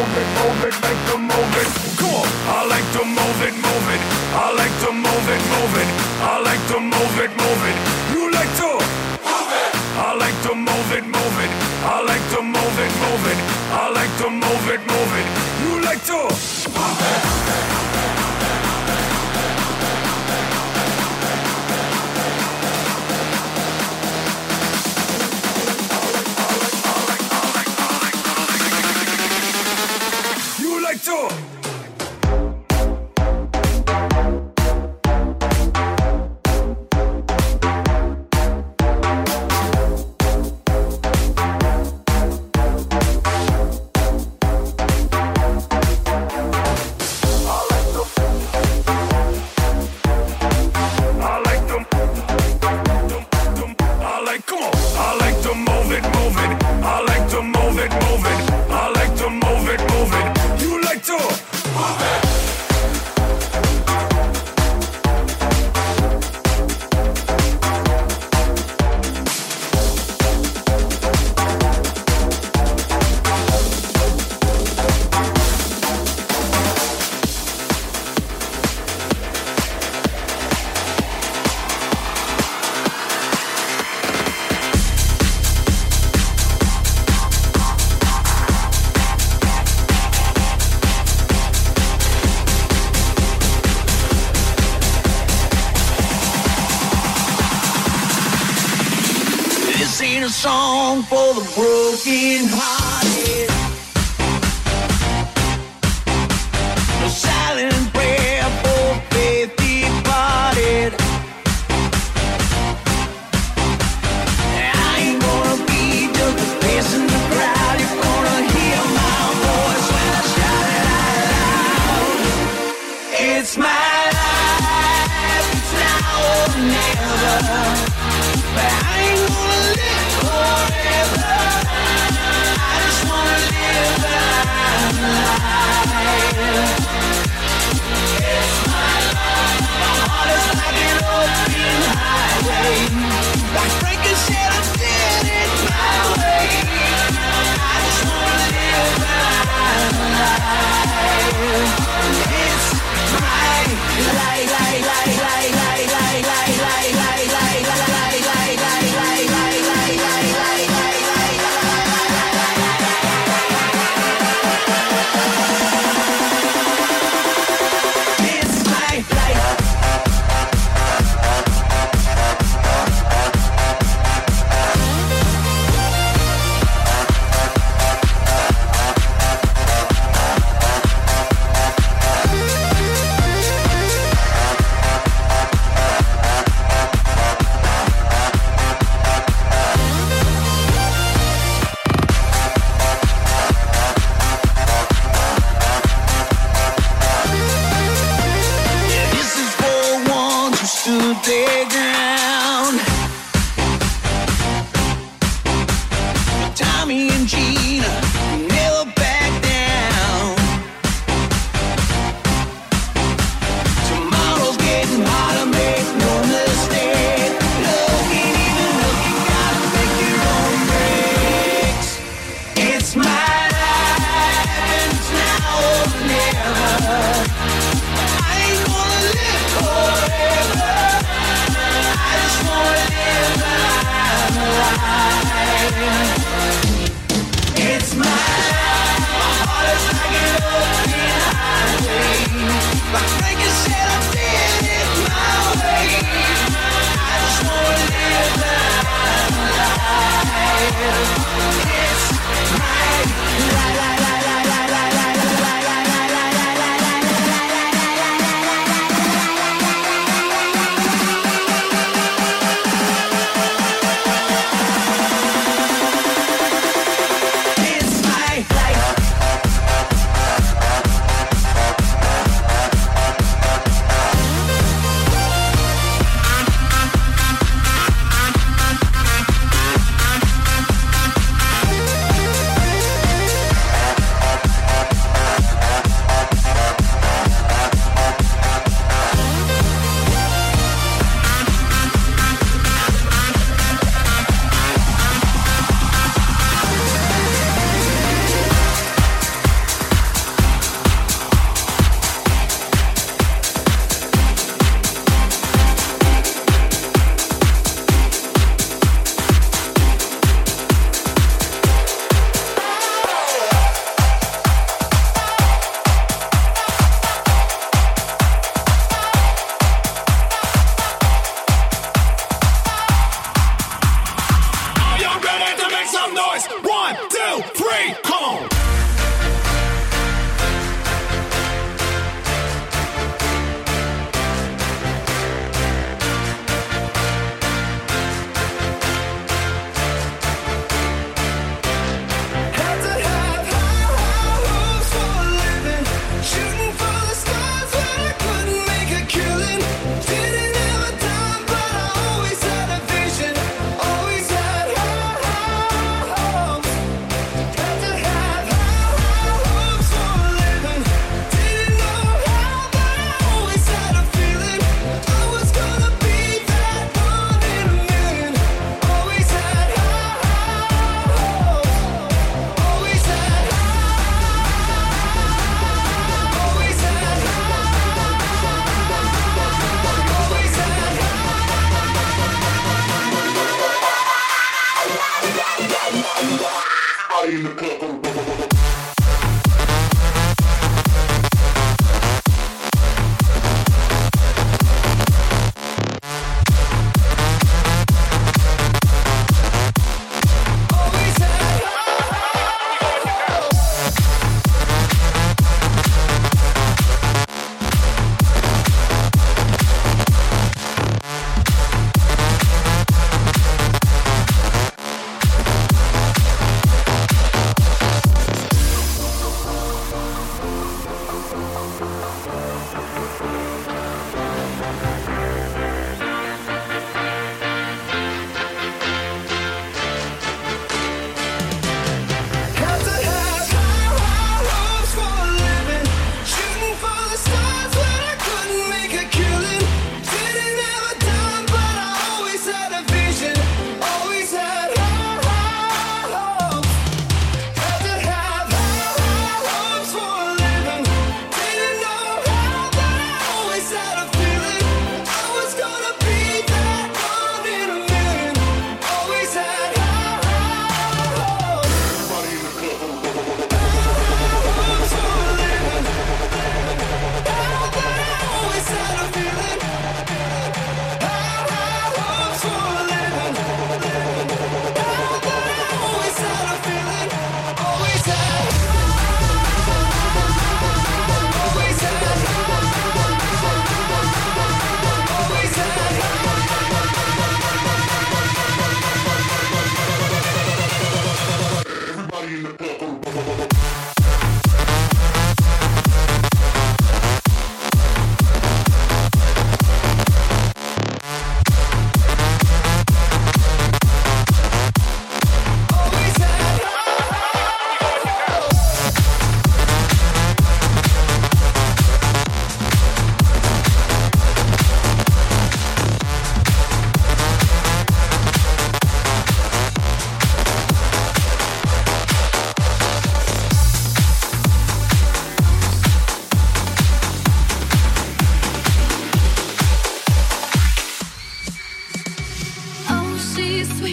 It's my life, it's now or never.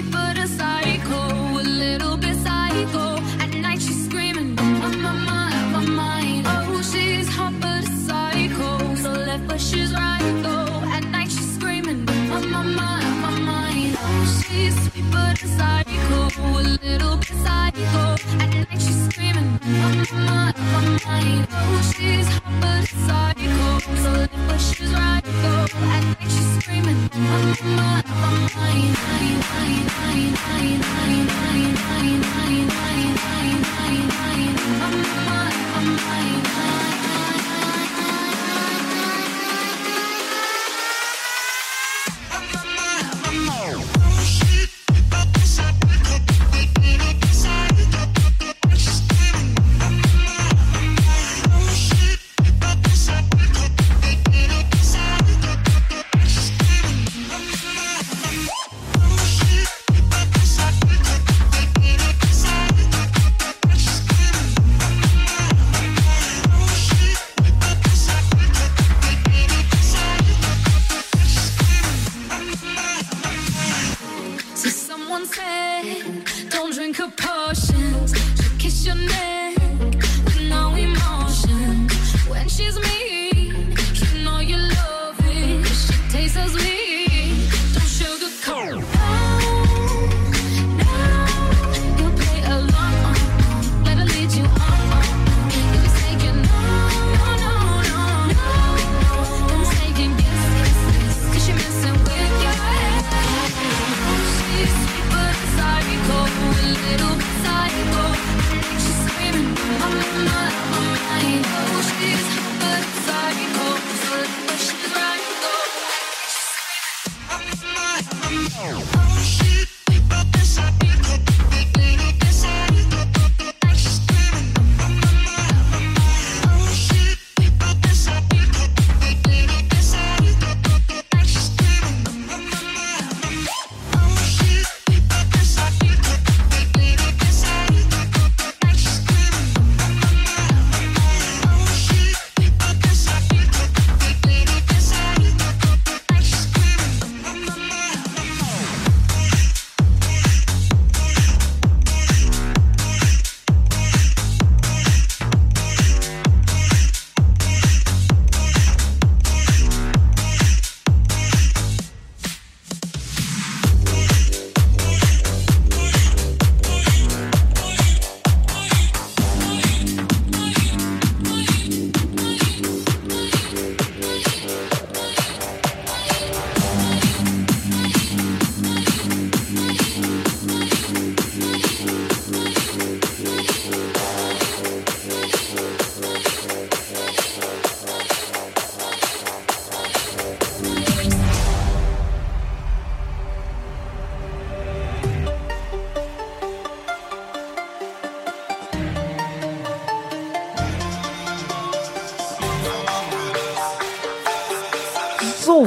but a psycho, a little bit psycho. At night she's screaming, I'm on my, out my mind. Oh, she's hot but a psycho, so left but she's right though. At night she's screaming, I'm on out my mind. Oh, she's sweet but a psycho, a little bit psycho. At night she's screaming, I'm on out my mind. Oh, she's hot but a psycho. Bye.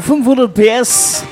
500 PS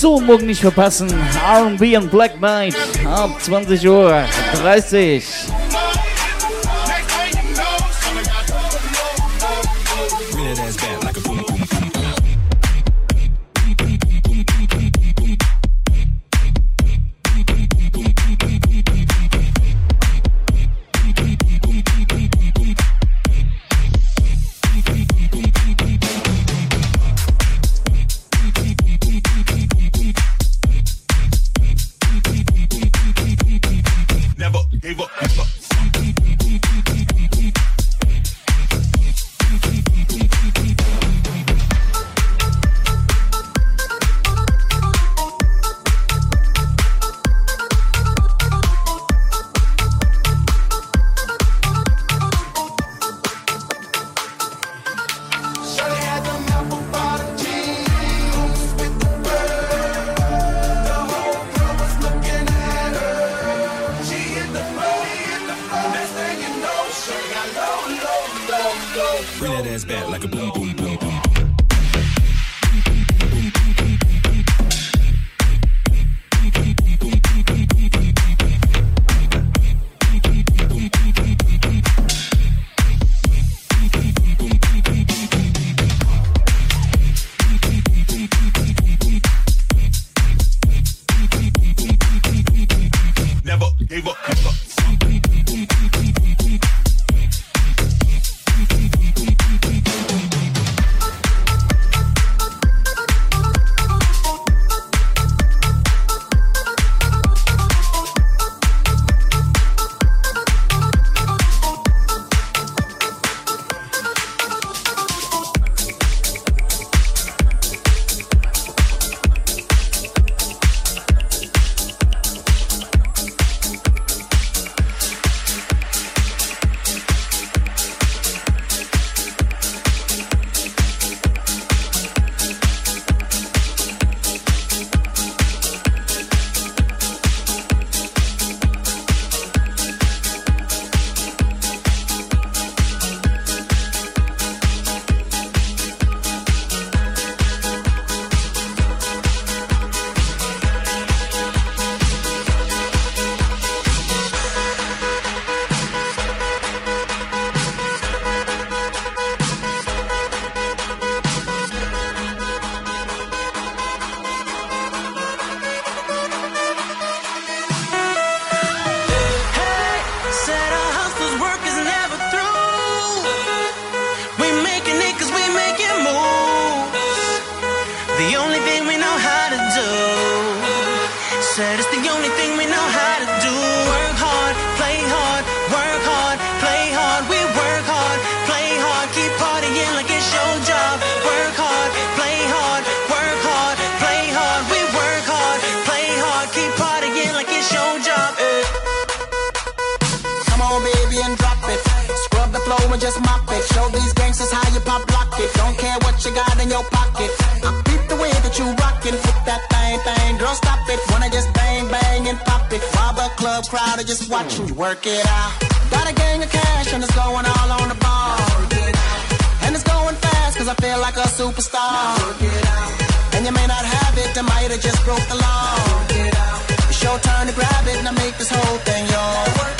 So, morgen nicht verpassen. RB und Black Knight ab 20 Uhr 30. the only thing we know how to do. Said it's the only thing we know how to do. Work hard, play hard, work hard, play hard. We work hard, play hard, keep partying like it's your job. Work hard, play hard, work hard, play hard. We work hard, play hard, keep partying like it's your job. Hey. Come on, baby, and drop it. Scrub the floor and just mop it. Show these gangsters how you pop lock it. Don't care what you got in your pocket Don't stop it, wanna just bang, bang and pop it. Rob a club crowd or just watching you work it out. Got a gang of cash and it's going all on the ball. And it's going fast cause I feel like a superstar. Work it out, And you may not have it, I might have just broke the law. Work it out, It's your turn to grab it and I make this whole thing yours.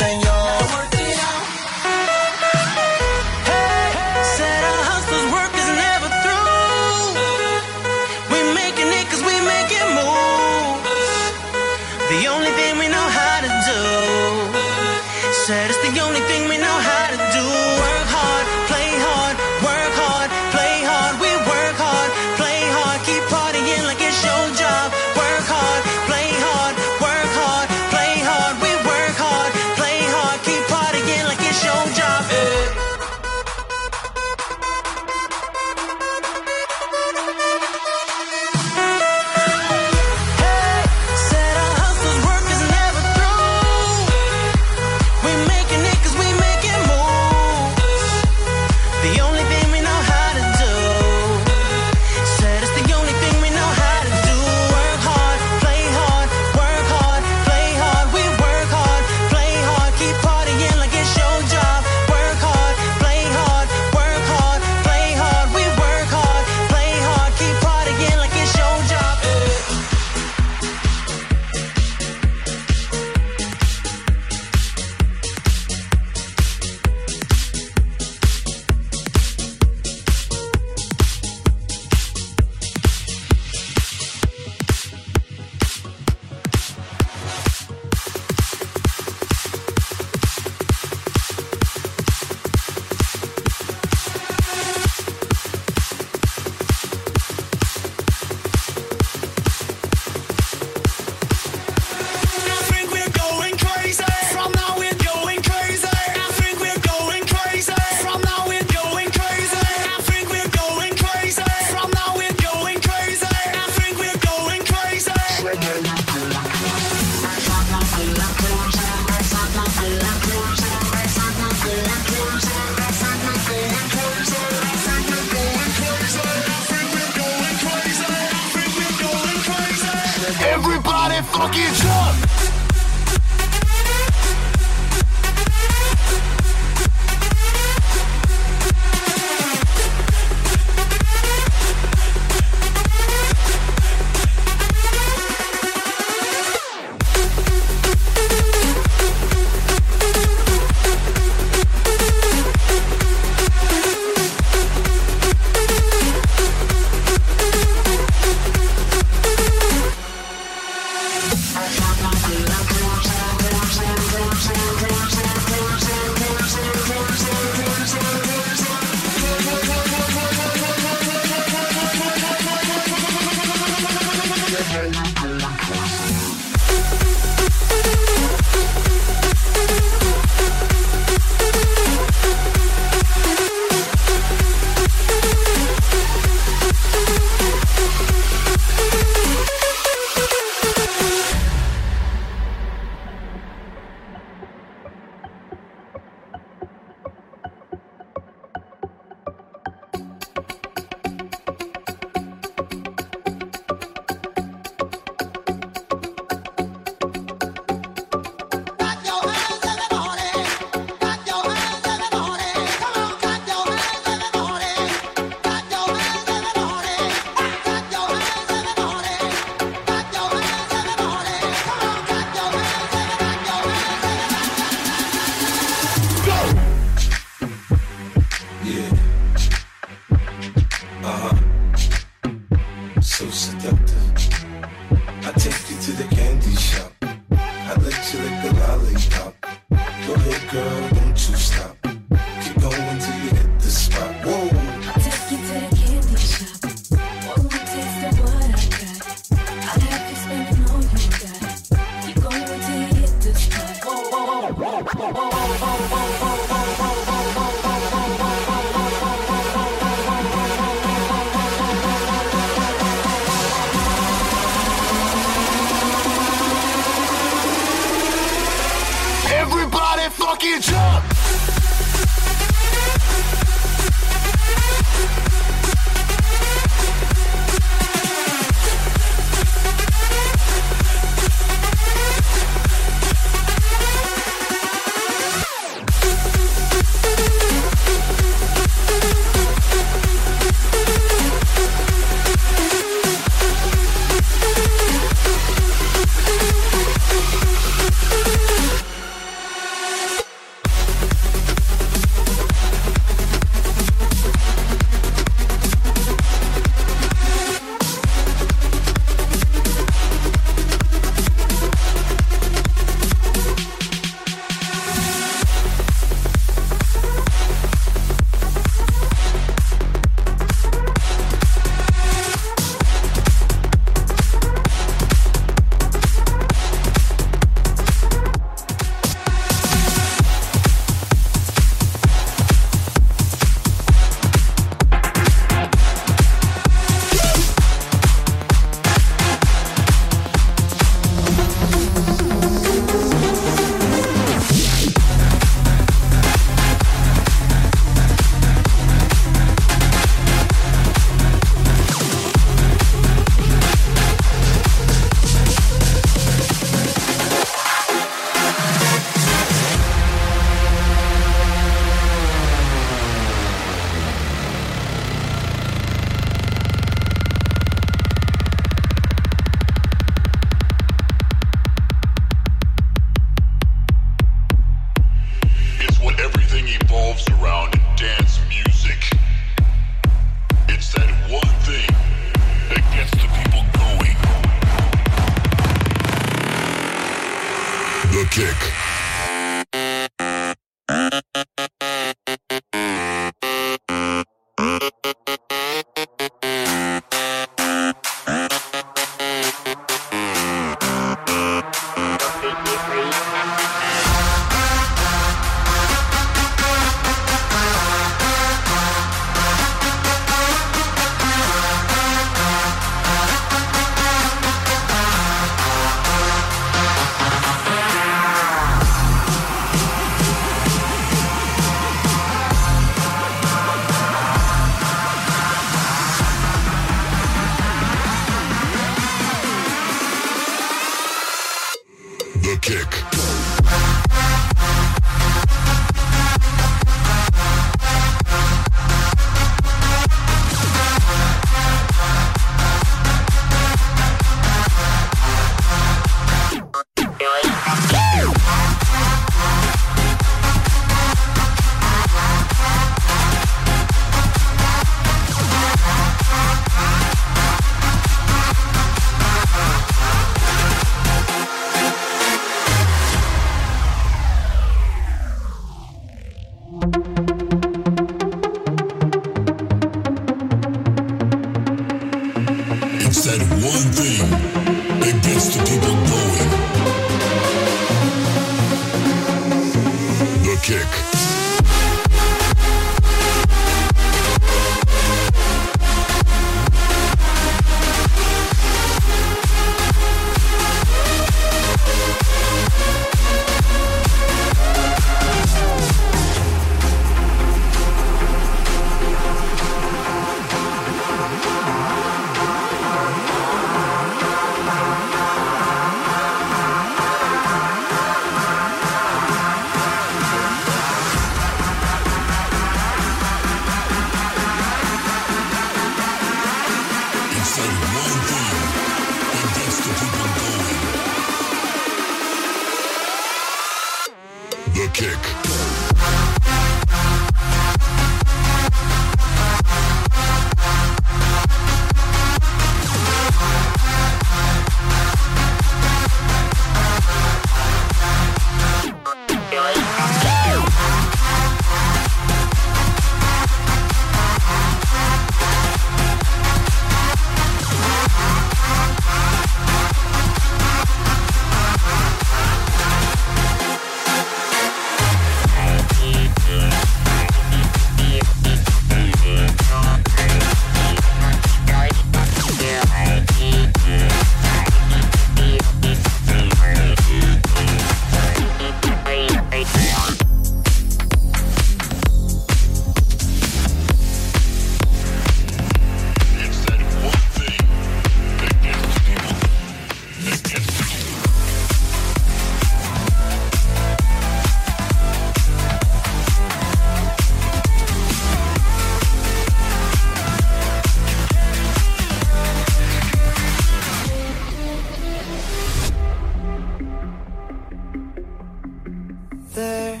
There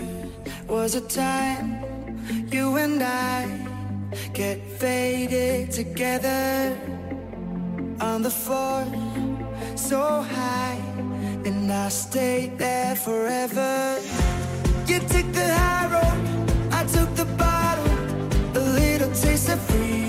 was a time you and I get faded together on the floor so high, and I stayed there forever. You took the high road, I took the bottle, a little taste of freedom.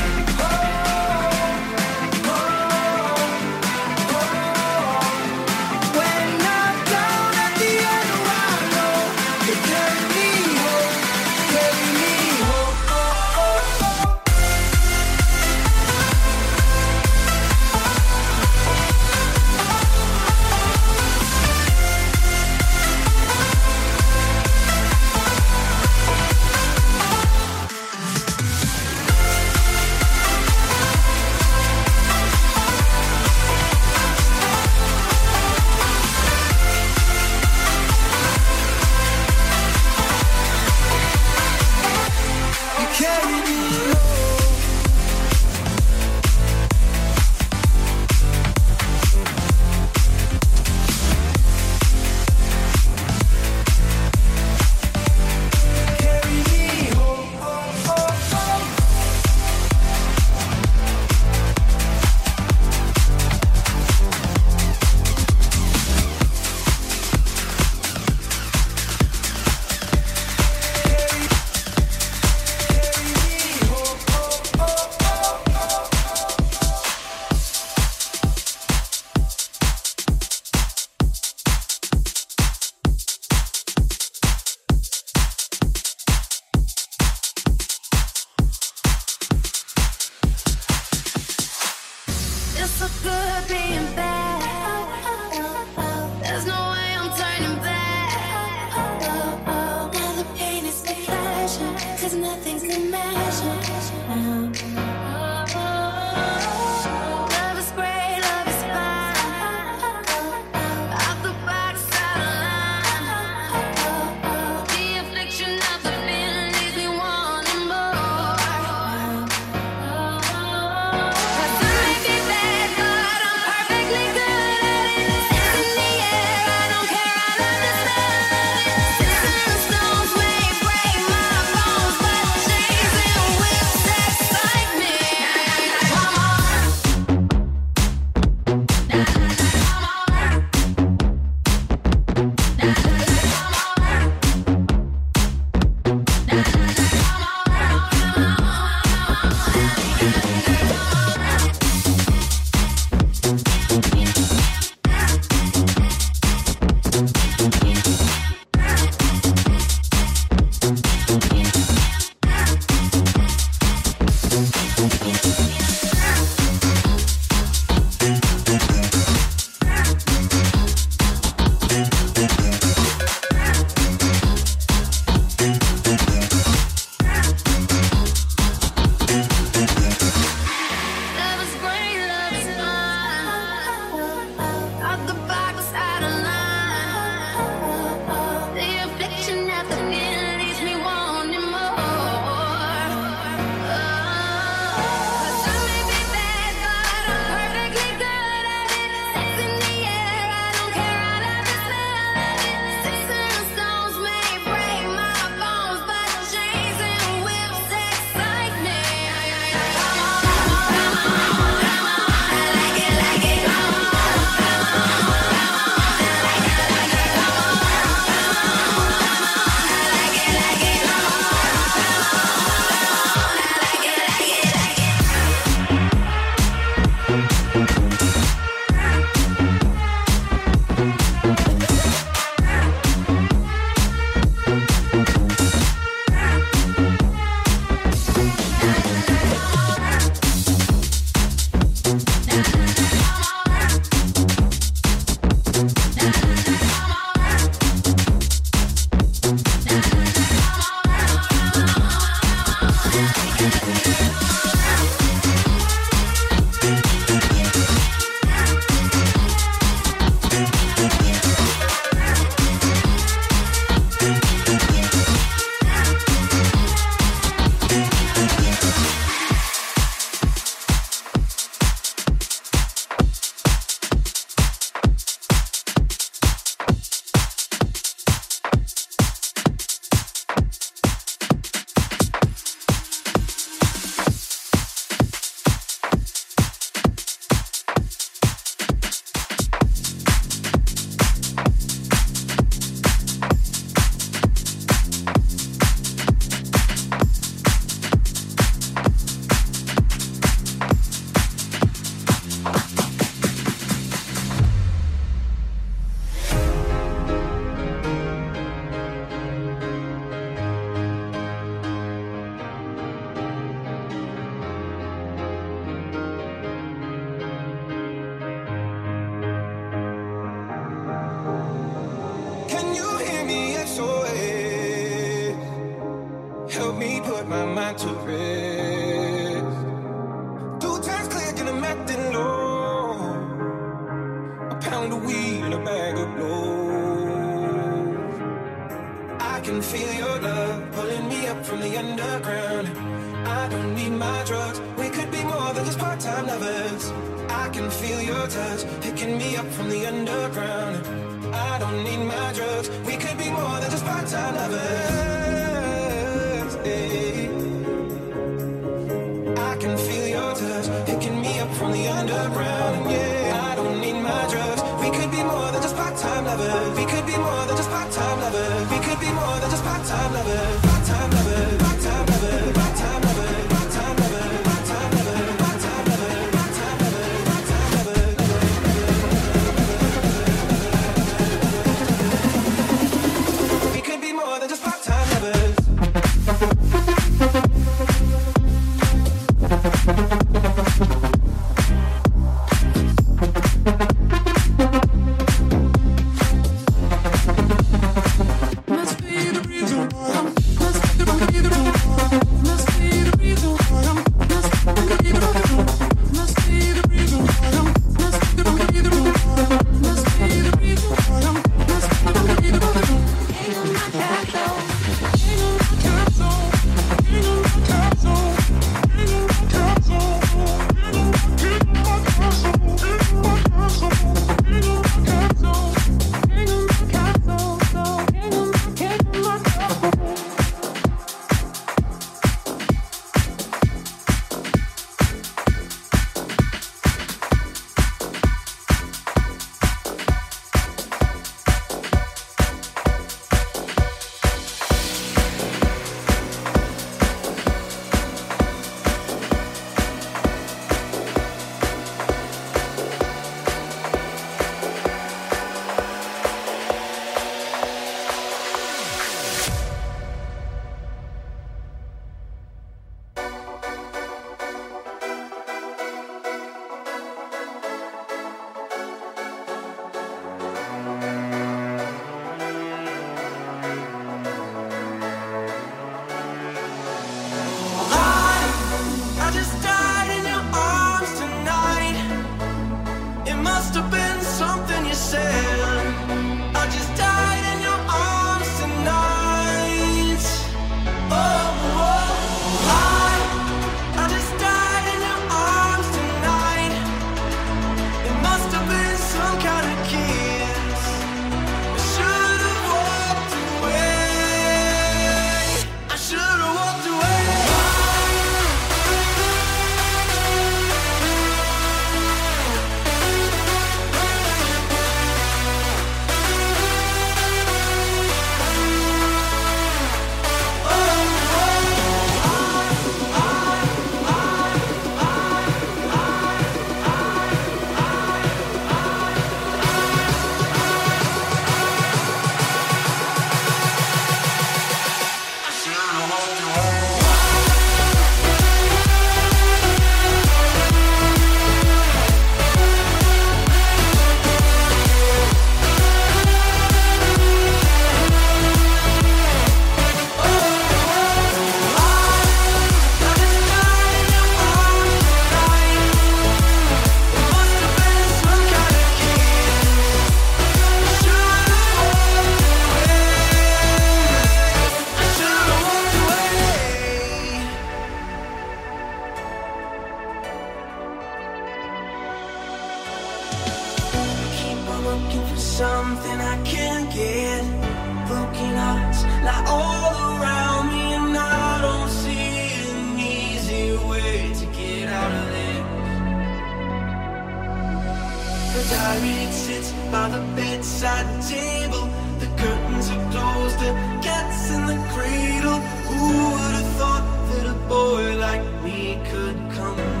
would come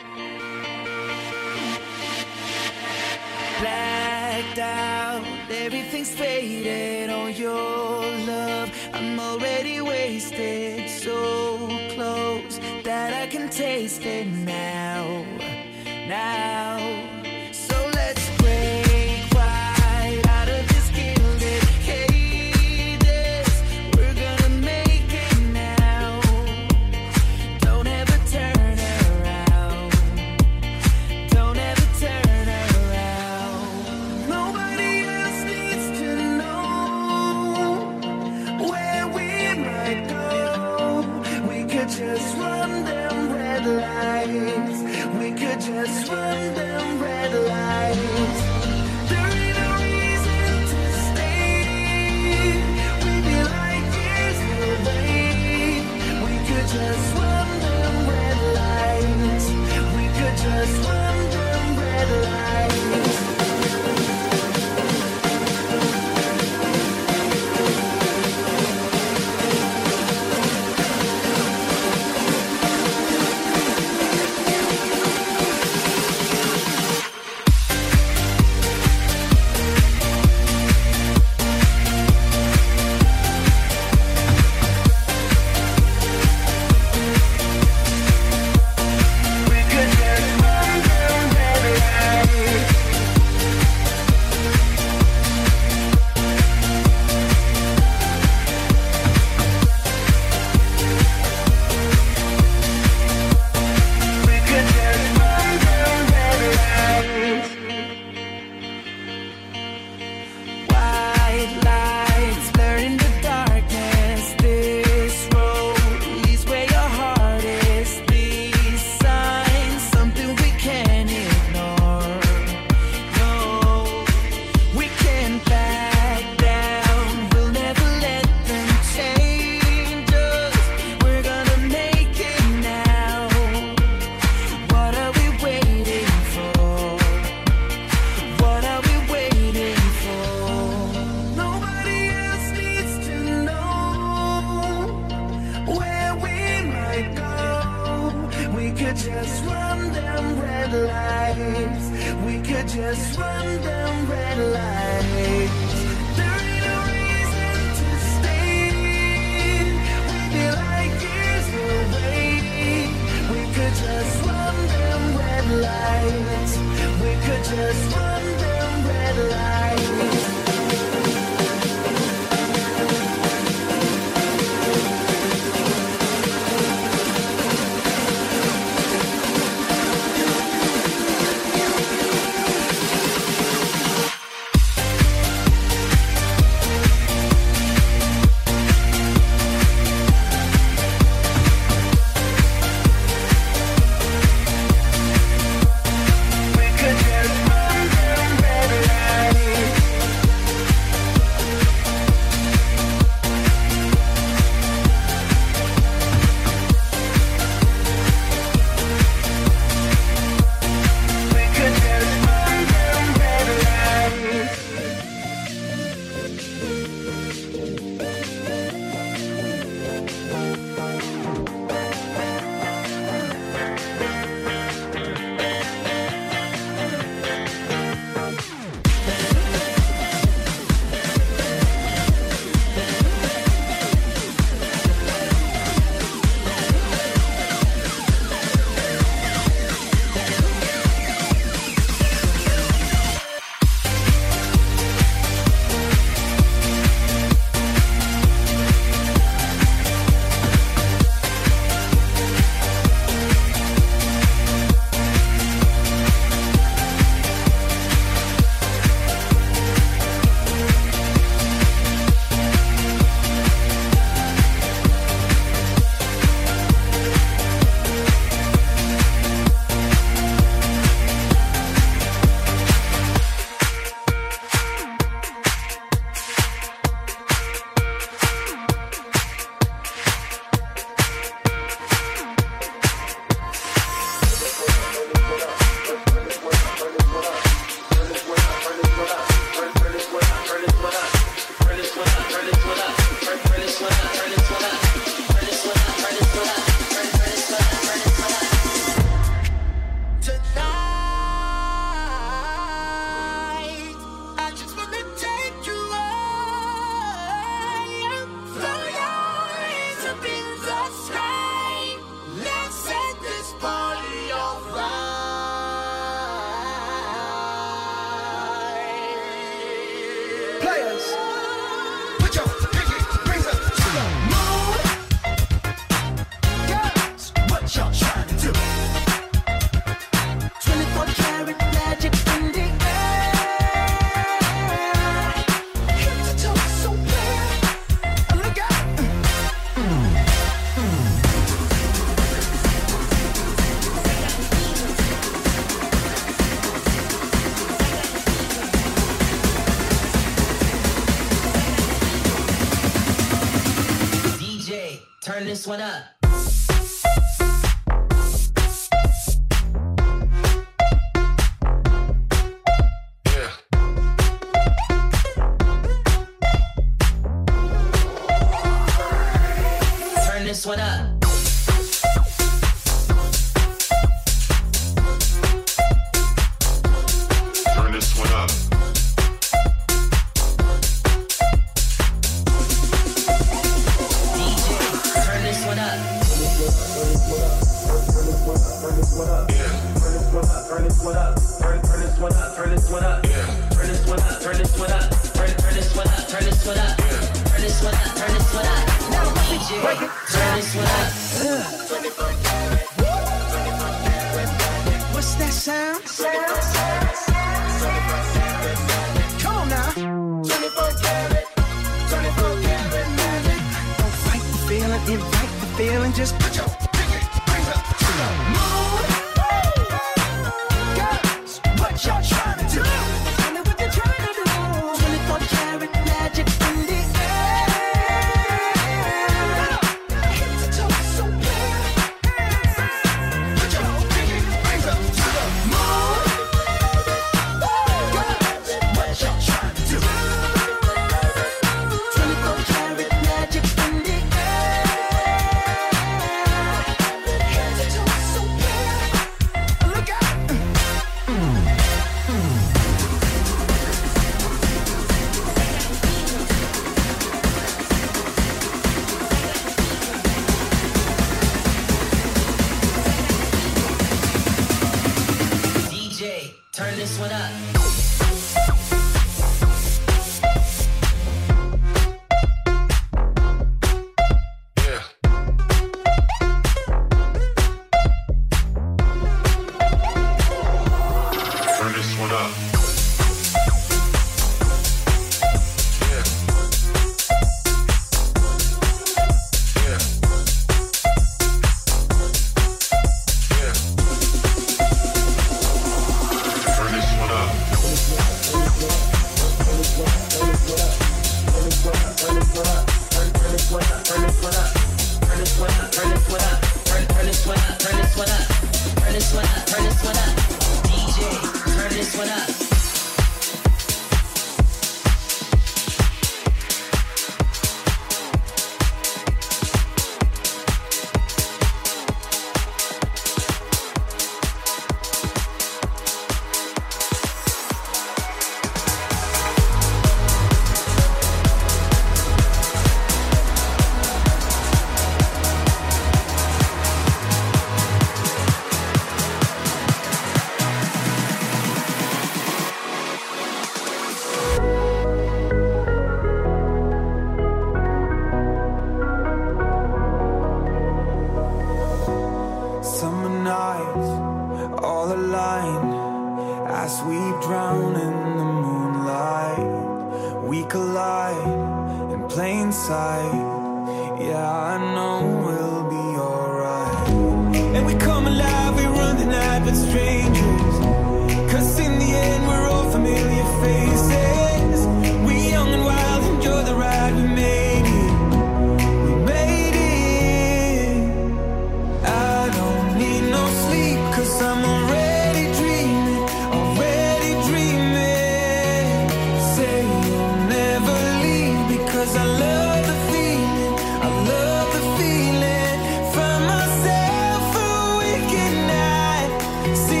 see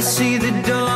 I see the dawn.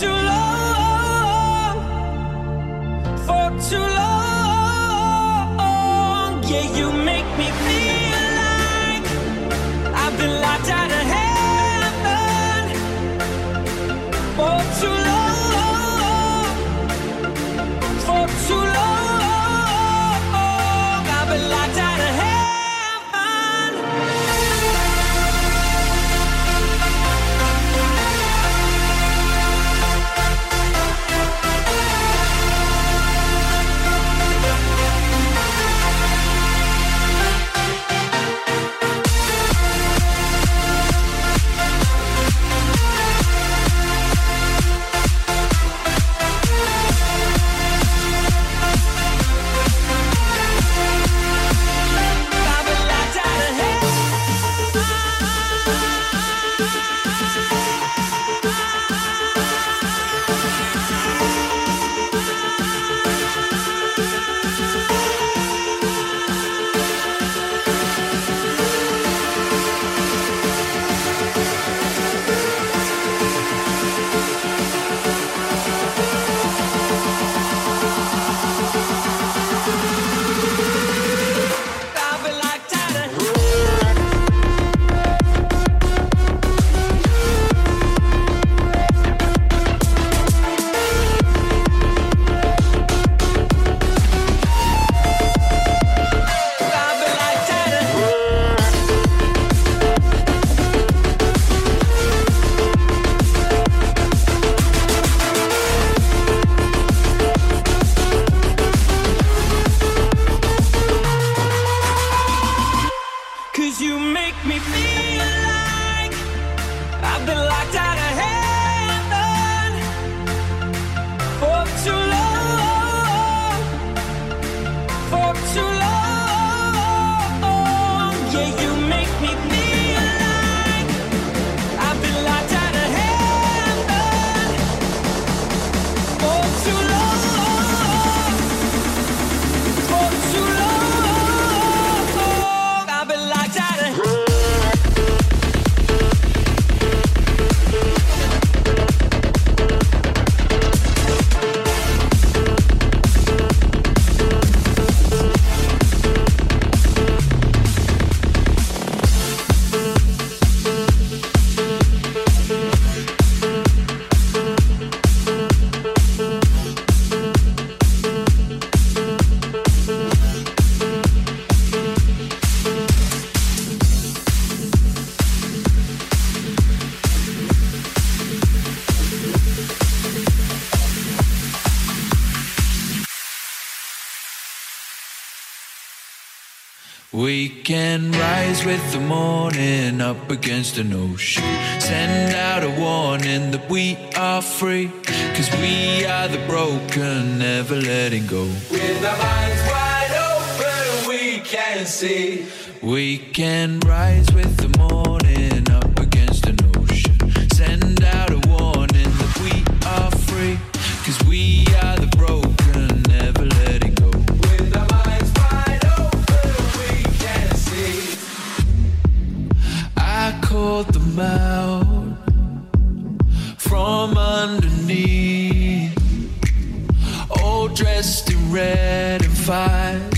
too long, for too long. Yeah, you make me feel. We can rise with the morning up against an ocean. Send out a warning that we are free. Cause we are the broken, never letting go. With our minds wide open, we can see. We can rise with the morning. out from underneath, all dressed in red and fire.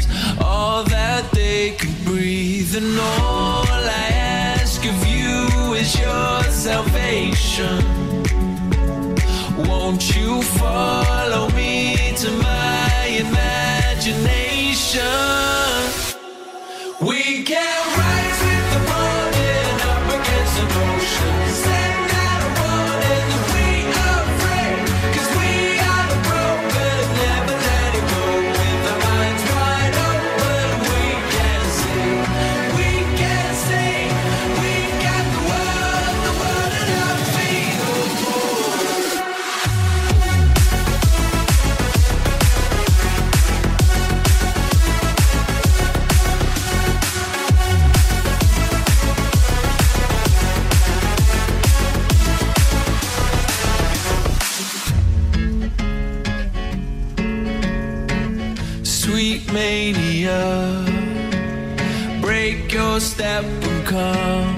step and come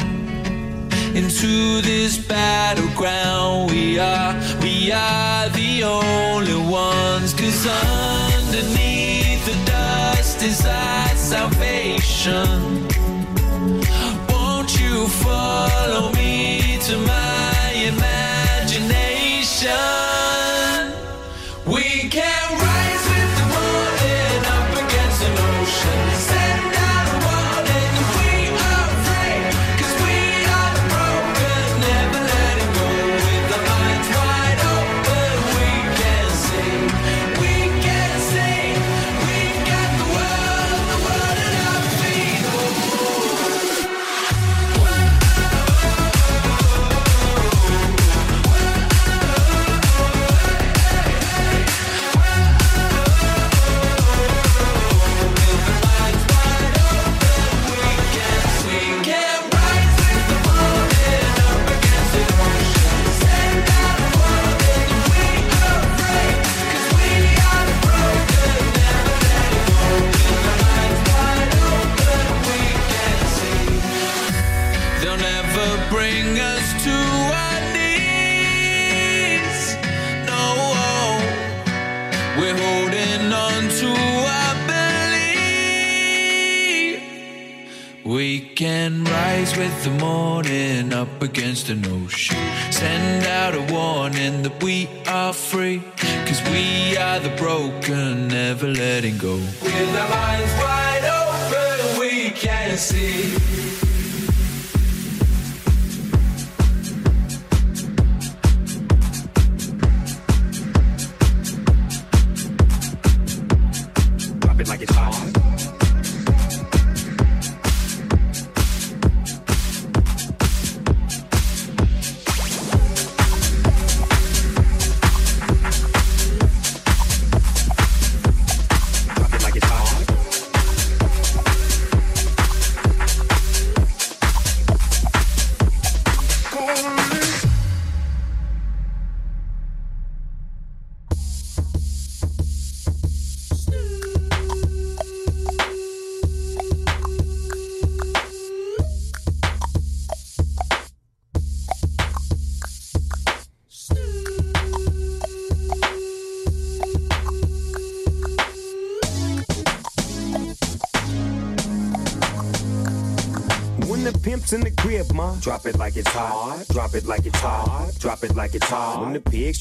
into this battleground. We are, we are the only ones. Cause underneath the dust is our salvation. Won't you follow me to my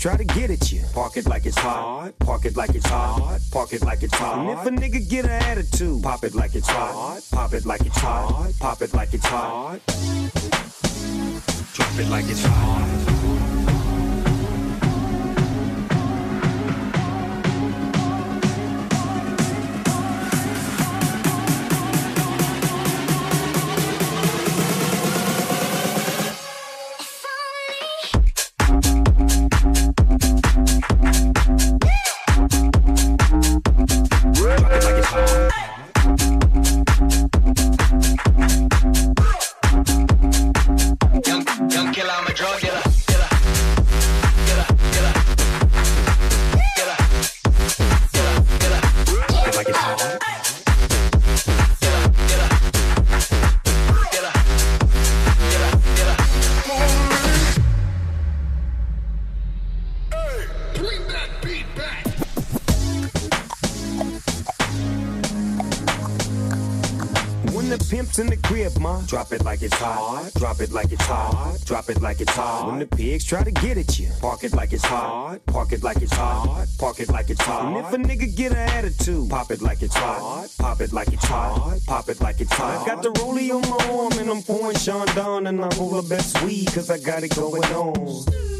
try to get at you, park it like it's hot. Park it like it's hot. Park it like it's hot. And if a nigga get an attitude, pop it like it's hot. Pop it like it's hot. Pop it like it's hot. Drop it like it's hot. Like it's hot. Drop it like it's hot. Drop it like it's hot. When the pigs try to get at you, park it like it's hot. Park it like it's hot. Park it like it's hot. And if a nigga get an attitude, pop it like it's hot. Pop it like it's hot. Pop it like it's hot. I got the rollie on my arm and I'm pouring Chandon and I roll the best weed cause I got it going on.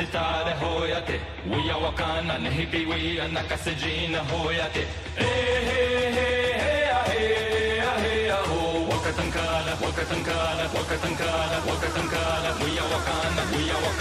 It's a